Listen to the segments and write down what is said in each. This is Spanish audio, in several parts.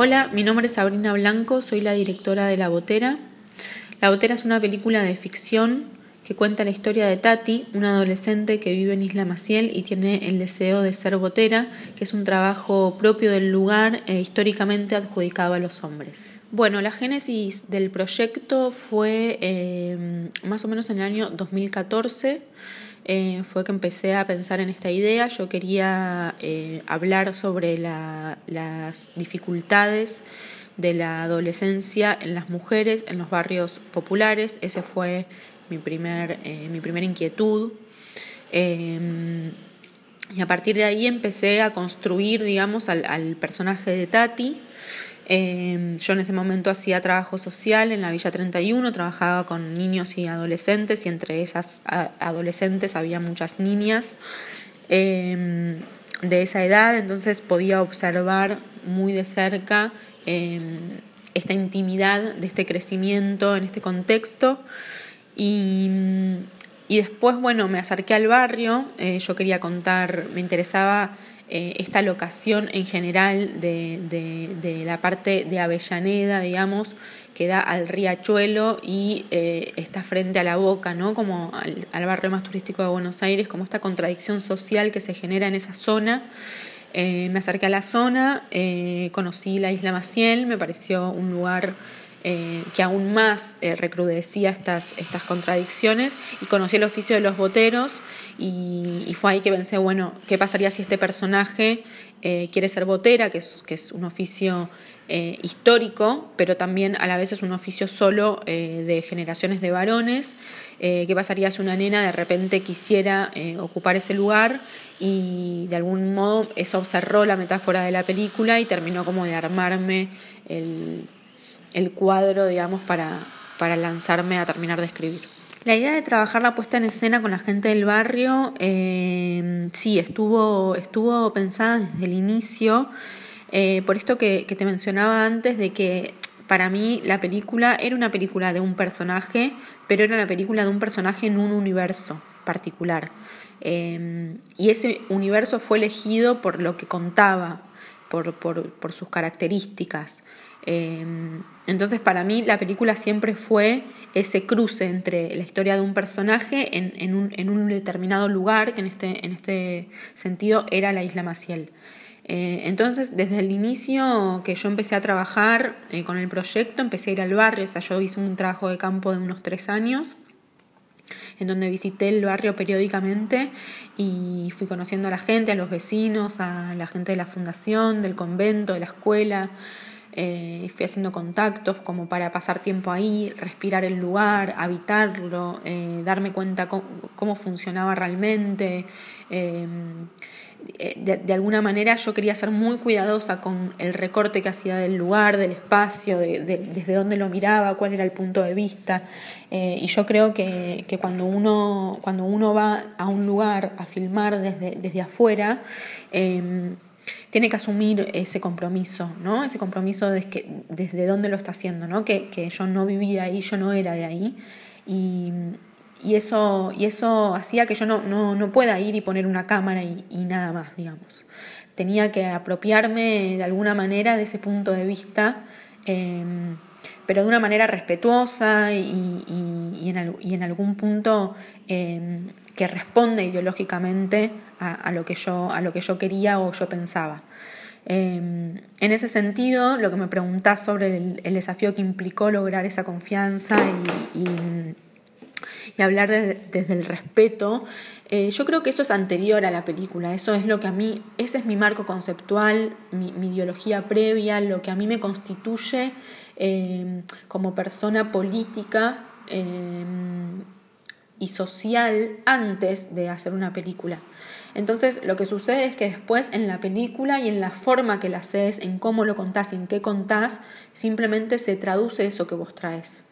Hola, mi nombre es Sabrina Blanco, soy la directora de La Botera. La Botera es una película de ficción que cuenta la historia de Tati, una adolescente que vive en Isla Maciel y tiene el deseo de ser botera, que es un trabajo propio del lugar e históricamente adjudicado a los hombres. Bueno, la génesis del proyecto fue eh, más o menos en el año 2014. Eh, fue que empecé a pensar en esta idea. Yo quería eh, hablar sobre las dificultades de la adolescencia en las mujeres, en los barrios populares. Ese fue mi, primer, eh, mi primera inquietud. Y a partir de ahí empecé a construir, digamos, al personaje de Tati. Em, yo en ese momento hacía trabajo social en la Villa 31, trabajaba con niños y adolescentes y entre esas adolescentes había muchas niñas em, de esa edad, entonces podía observar muy de cerca esta intimidad de este crecimiento en este contexto. Y, y después, bueno, me acerqué al barrio, eh, yo quería contar, me interesaba eh, esta locación en general de, de, la parte de Avellaneda, digamos, que da al riachuelo y eh, está frente a la boca, ¿no? Como al, al, barrio más turístico de Buenos Aires, como esta contradicción social que se genera en esa zona. me acerqué a la zona, conocí la isla Maciel, me pareció un lugar eh, que aún más eh, recrudecía estas, estas contradicciones y conocí el oficio de los boteros y, fue ahí que pensé, bueno, ¿qué pasaría si este personaje eh, quiere ser botera, que es, que es un oficio histórico, pero también a la vez es un oficio solo de generaciones de varones? ¿Qué pasaría si una nena de repente quisiera ocupar ese lugar? Y de algún modo eso cerró la metáfora de la película y terminó como de armarme el el cuadro, digamos, para, para lanzarme a terminar de escribir. La idea de trabajar la puesta en escena con la gente del barrio, eh, sí, estuvo, estuvo pensada desde el inicio, eh, por esto que, te mencionaba antes, de que para mí la película era una película de un personaje, pero era una película de un personaje en un universo particular. Eh, y ese universo fue elegido por lo que contaba, por, por, por sus características. Em, entonces para mí la película siempre fue ese cruce entre la historia de un personaje en, un, determinado lugar, que en este, en este sentido era la isla Maciel. Eh, entonces, desde el inicio que yo empecé a trabajar eh, con el proyecto, empecé a ir al barrio, o sea, yo hice un trabajo de campo de unos tres años, en donde visité el barrio periódicamente y fui conociendo a la gente, a los vecinos, a la gente de la fundación, del convento, de la escuela. Eh, fui haciendo contactos como para pasar tiempo ahí, respirar el lugar, habitarlo, eh, darme cuenta cómo, funcionaba realmente. Eh, de, alguna manera yo quería ser muy cuidadosa con el recorte que hacía del lugar, del espacio, de, desde dónde lo miraba, cuál era el punto de vista. y yo creo que, cuando, uno, cuando uno va a un lugar a filmar desde, desde afuera, tiene que asumir ese compromiso, ¿no? Ese compromiso de que, desde dónde lo está haciendo, ¿no? Que, que yo no vivía ahí, yo no era de ahí. Y, y eso, y eso hacía que yo no, no, no pueda ir y poner una cámara y, nada más, digamos. Tenía que apropiarme de alguna manera de ese punto de vista, eh, pero de una manera respetuosa y, y, en, y en, algún punto eh, que responde ideológicamente a, lo que yo, a lo que yo quería o yo pensaba. Em, en ese sentido, lo que me preguntás sobre el, desafío que implicó lograr esa confianza y, hablar desde el respeto, eh, yo creo que eso es anterior a la película, eso es lo que a mí, ese es mi marco conceptual, mi, ideología previa, lo que a mí me constituye em, como persona política. Y social antes de hacer una película. Entonces lo que sucede es que después en la película y en la forma que la haces, en cómo lo contás, en qué contás, simplemente se traduce eso que vos traes.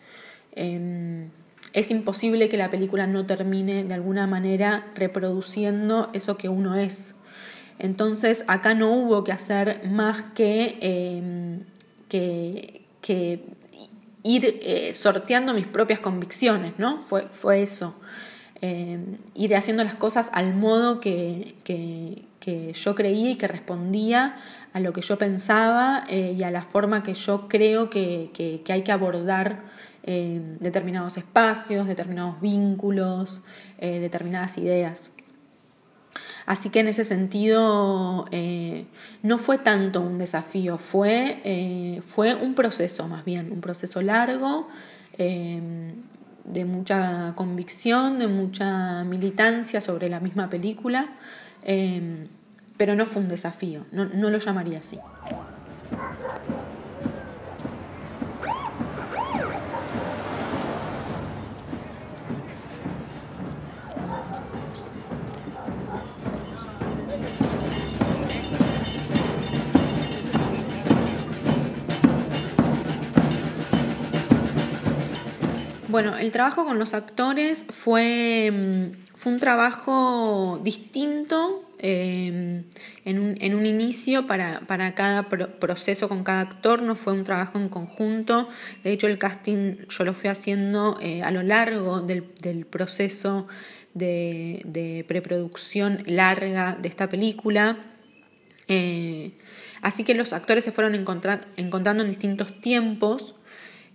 Em, es imposible que la película no termine de alguna manera reproduciendo eso que uno es. Entonces acá no hubo que hacer más que, em, que ir eh, sorteando mis propias convicciones, ¿no? Fue, fue eso. ir haciendo las cosas al modo que, yo creía y que respondía a lo que yo pensaba y a la forma que yo creo que, hay que abordar determinados espacios, determinados vínculos, determinadas ideas. Así que en ese sentido eh, no fue tanto un desafío, fue, eh, fue un proceso más bien, un proceso largo, eh, de mucha convicción, de mucha militancia sobre la misma película, pero no fue un desafío, no, no lo llamaría así. Bueno, el trabajo con los actores fue, mm, fue un trabajo distinto em, en, un, en, un, inicio para, para cada proceso con cada actor, no fue un trabajo en conjunto. De hecho, el casting yo lo fui haciendo eh, a lo largo del, del proceso de, preproducción larga de esta película. Eh, así que los actores se fueron encontrando en distintos tiempos.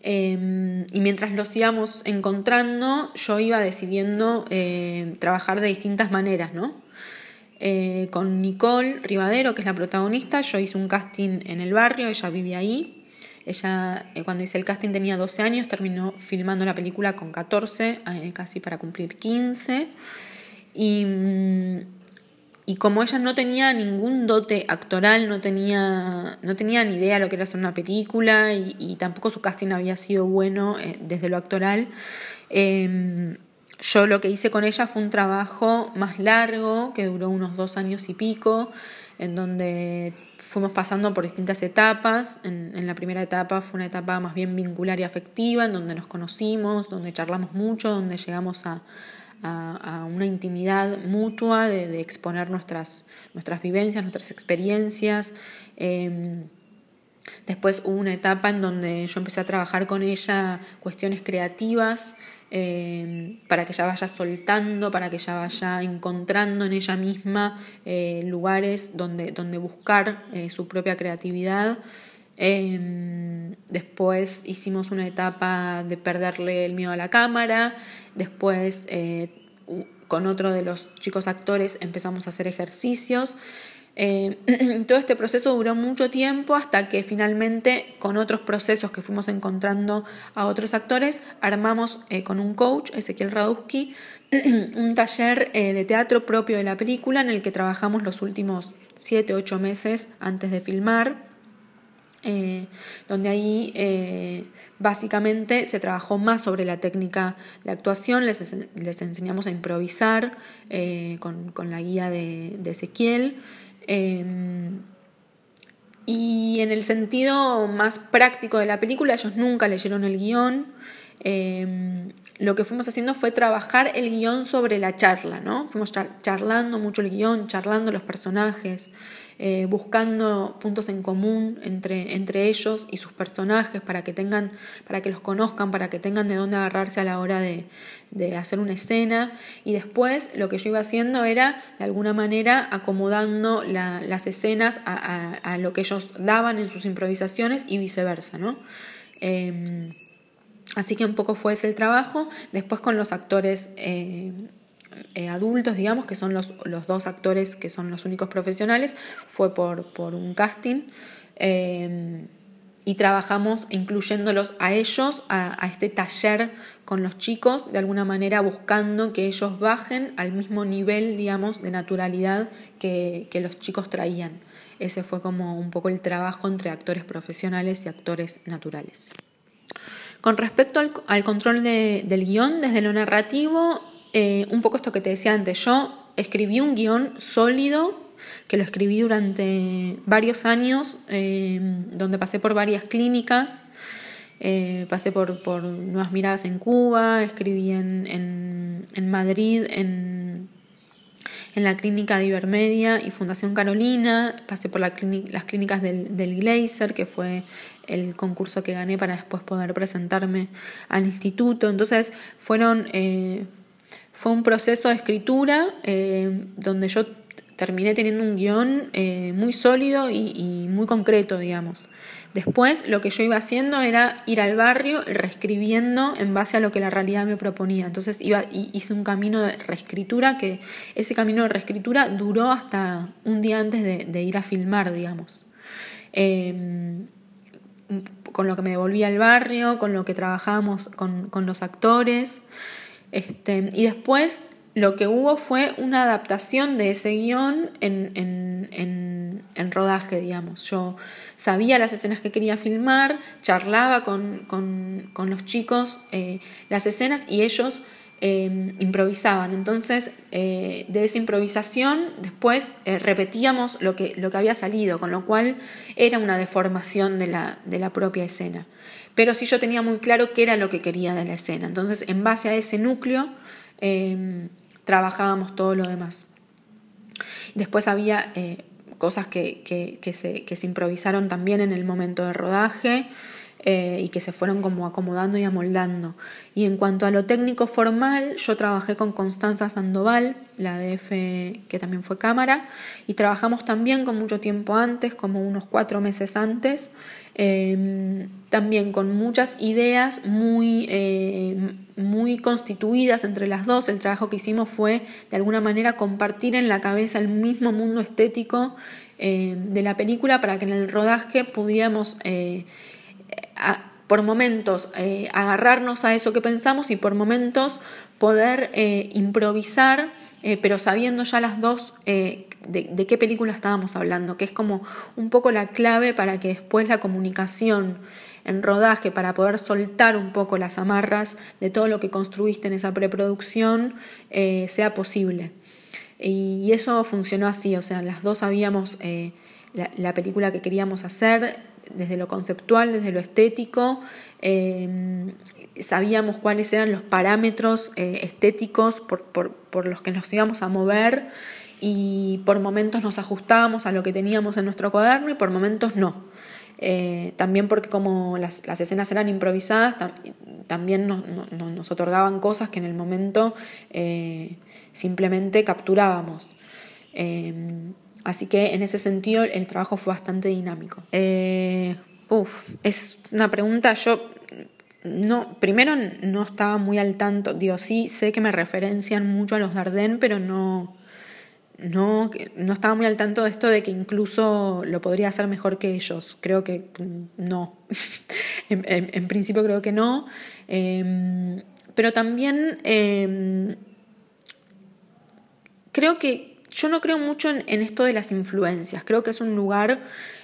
Em, y mientras los íbamos encontrando, yo iba decidiendo eh, trabajar de distintas maneras, ¿no? Eh, con Nicole Rivadero, que es la protagonista, yo hice un casting en el barrio, ella vivía ahí. Ella, eh, cuando hice el casting, tenía 12 años, terminó filmando la película con 14, casi para cumplir 15. Y. Y como ella no tenía ningún dote actoral, no tenía, no tenía ni idea de lo que era hacer una película y, tampoco su casting había sido bueno eh, desde lo actoral, em, yo lo que hice con ella fue un trabajo más largo, que duró unos dos años y pico, en donde fuimos pasando por distintas etapas. En, la primera etapa fue una etapa más bien vincular y afectiva, en donde nos conocimos, donde charlamos mucho, donde llegamos a, a, una intimidad mutua de, exponer nuestras, nuestras vivencias, nuestras experiencias. Em, después hubo una etapa en donde yo empecé a trabajar con ella cuestiones creativas em, para que ella vaya soltando, para que ella vaya encontrando en ella misma eh, lugares donde, donde buscar eh, su propia creatividad. Em, después hicimos una etapa de perderle el miedo a la cámara. Después eh, con otro de los chicos actores empezamos a hacer ejercicios. Eh, todo este proceso duró mucho tiempo hasta que finalmente con otros procesos que fuimos encontrando a otros actores armamos eh, con un coach, Ezequiel Radowski, un taller de teatro propio de la película en el que trabajamos los últimos 7, 8 meses antes de filmar. Eh, donde ahí eh, básicamente se trabajó más sobre la técnica de actuación, les, les enseñamos a improvisar eh, con, con, la guía de, de Ezequiel. y en el sentido más práctico de la película, ellos nunca leyeron el guion. lo que fuimos haciendo fue trabajar el guion sobre la charla, ¿no? Fuimos charlando mucho el guion, charlando los personajes. Eh, buscando puntos en común entre, entre ellos y sus personajes para que tengan, para que los conozcan, para que tengan de dónde agarrarse a la hora de, hacer una escena. Y después lo que yo iba haciendo era, de alguna manera, acomodando las escenas a, lo que ellos daban en sus improvisaciones y viceversa, ¿no? Em, así que un poco fue ese el trabajo. Después con los actores eh, eh, adultos, digamos, que son los, los, dos actores que son los únicos profesionales, fue por, por un casting. Eh, y trabajamos incluyéndolos a ellos, a, este taller con los chicos, de alguna manera buscando que ellos bajen al mismo nivel, digamos, de naturalidad que, que los chicos traían. Ese fue como un poco el trabajo entre actores profesionales y actores naturales. Con respecto al, al control de, del guion, desde lo narrativo, eh, un poco esto que te decía antes, yo escribí un guion sólido que lo escribí durante varios años, eh, donde pasé por varias clínicas, eh, pasé por, por, Nuevas Miradas en Cuba, escribí en, en, Madrid, en, en, la clínica de Ibermedia y Fundación Carolina, pasé por la las clínicas del, del Glazer, que fue el concurso que gané para después poder presentarme al instituto. Entonces fueron fue un proceso de escritura eh, donde yo terminé teniendo un guion eh, muy sólido y, muy concreto, digamos. Después lo que yo iba haciendo era ir al barrio reescribiendo en base a lo que la realidad me proponía. Entonces iba, hice un camino de reescritura que ese camino de reescritura duró hasta un día antes de, ir a filmar, digamos. Em, con lo que me devolvía al barrio, con lo que trabajábamos con los actores. Este, y después lo que hubo fue una adaptación de ese guion en, en, en, rodaje, digamos. Yo sabía las escenas que quería filmar, charlaba con, con, con los chicos eh, las escenas y ellos eh, improvisaban. Entonces, eh, de esa improvisación, después repetíamos lo que, lo que había salido, con lo cual era una deformación de la, de la propia escena. Pero sí yo tenía muy claro qué era lo que quería de la escena. Entonces, en base a ese núcleo, trabajábamos todo lo demás. Después había eh, cosas que, que, se, que, se, improvisaron también en el momento de rodaje eh, y que se fueron como acomodando y amoldando. Y en cuanto a lo técnico formal, yo trabajé con Constanza Sandoval, la DF que también fue cámara, y trabajamos también con mucho tiempo antes, como unos cuatro meses antes, Em, también con muchas ideas muy, eh, muy constituidas entre las dos. El trabajo que hicimos fue de alguna manera compartir en la cabeza el mismo mundo estético em, de la película para que en el rodaje pudiéramos eh, por momentos eh, agarrarnos a eso que pensamos y por momentos poder improvisar eh, pero sabiendo ya las dos eh, de, qué película estábamos hablando, que es como un poco la clave para que después la comunicación en rodaje, para poder soltar un poco las amarras de todo lo que construiste en esa preproducción, eh, sea posible. Y eso funcionó así, o sea, las dos sabíamos la, película que queríamos hacer, desde lo conceptual, desde lo estético, sabíamos cuáles eran los parámetros eh, estéticos por, por, por, los que nos íbamos a mover y por momentos nos ajustábamos a lo que teníamos en nuestro cuaderno y por momentos no. Eh, también porque como las, las escenas eran improvisadas, también nos, nos, otorgaban cosas que en el momento eh, simplemente capturábamos. Así que en ese sentido el trabajo fue bastante dinámico. uf, es una pregunta, yo no, primero no estaba muy al tanto, digo, sí sé que me referencian mucho a los Dardenne, pero no, no, no estaba muy al tanto de esto de que incluso lo podría hacer mejor que ellos. Creo que no. en, principio creo que no. Em, pero también em, creo que yo no creo mucho en esto de las influencias. Creo que es un lugar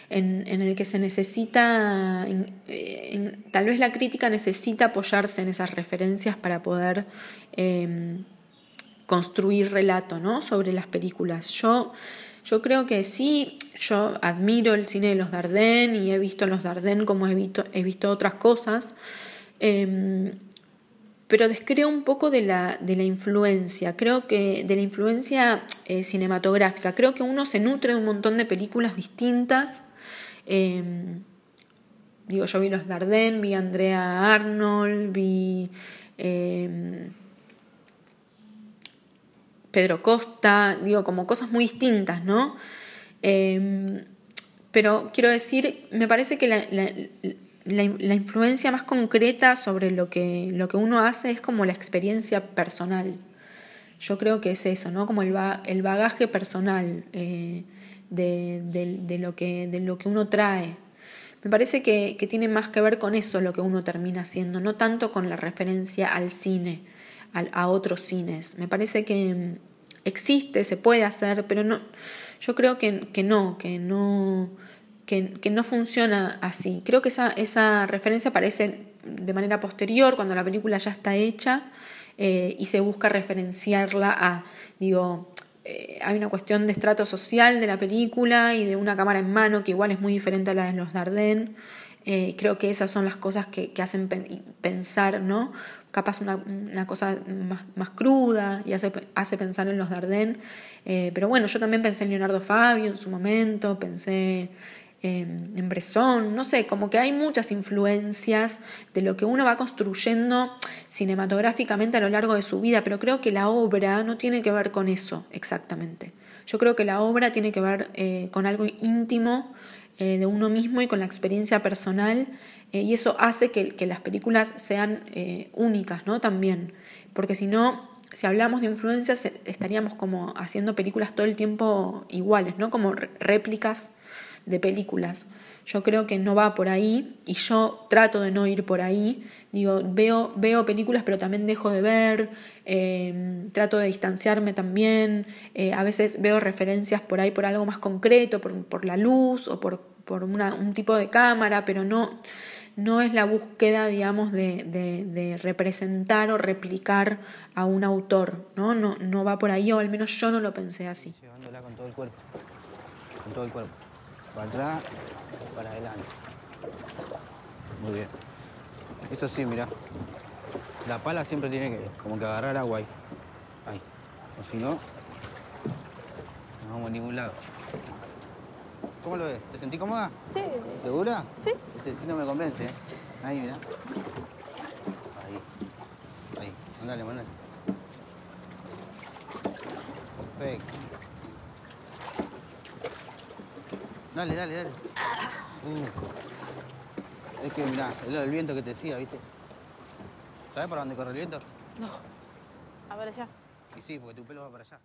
en, el que se necesita, tal vez la crítica necesita apoyarse en esas referencias para poder em, construir relato ¿no? sobre las películas. Yo, yo creo que sí, yo admiro el cine de los Dardenne y he visto los Dardenne como he visto, he visto otras cosas. Em, pero descreo un poco de la, de la influencia, creo que de la influencia eh, cinematográfica. Creo que uno se nutre de un montón de películas distintas Em, digo, yo vi los Dardenne, vi Andrea Arnold, vi em, Pedro Costa, digo, como cosas muy distintas, ¿no? Em, pero quiero decir, me parece que la, influencia más concreta sobre lo que, lo que uno hace es como la experiencia personal. Yo creo que es eso, ¿no? Como el, el bagaje personal. Eh, de, lo, que, de lo que uno trae. Me parece que, tiene más que ver con eso lo que uno termina haciendo, no tanto con la referencia al cine, a otros cines. Me parece que mm, existe, se puede hacer, pero no, yo creo que, que no, que no, que, no funciona así. Creo que esa, esa referencia aparece de manera posterior, cuando la película ya está hecha, eh, y se busca referenciarla a, digo, eh, hay una cuestión de estrato social de la película y de una cámara en mano que igual es muy diferente a la de los Dardenne. Eh, creo que esas son las cosas que, hacen pensar, ¿no? Capaz una, cosa más, cruda y hace, hace pensar en los Dardenne. Pero bueno, yo también pensé en Leonardo Fabio en su momento, pensé en Bresson, no sé, como que hay muchas influencias de lo que uno va construyendo cinematográficamente a lo largo de su vida, pero creo que la obra no tiene que ver con eso exactamente. Yo creo que la obra tiene que ver eh, con algo íntimo eh, de uno mismo y con la experiencia personal, eh, y eso hace que, que las películas sean únicas, ¿no? También, porque si no, si hablamos de influencias, estaríamos como haciendo películas todo el tiempo iguales, ¿no? Como réplicas de películas. Yo creo que no va por ahí y yo trato de no ir por ahí. Digo, veo, veo películas pero también dejo de ver, em, trato de distanciarme también. Eh, a veces veo referencias por ahí por algo más concreto, por, por la luz o por, por una, un tipo de cámara, pero no, no es la búsqueda, digamos, de, de, representar o replicar a un autor, ¿no? ¿no? No va por ahí, o al menos yo no lo pensé así. Llevándola con todo el cuerpo, con todo el cuerpo, para atrás, para adelante. Muy bien. Eso sí, mira, la pala siempre tiene que, como que agarrar agua ahí, ahí, o si no, no vamos a ningún lado. ¿Cómo lo ves? ¿Te sentí cómoda? Sí. ¿Segura? Sí. Ese sí no me convence, ¿eh? Ahí, mira. Ahí. Ahí. Mándale, mándale. Perfecto. Dale, dale, dale. Uh. Es que, mirá, es lo del viento que te decía, ¿viste? ¿Sabes para dónde corre el viento? No. A ver allá. Y sí, porque tu pelo va para allá.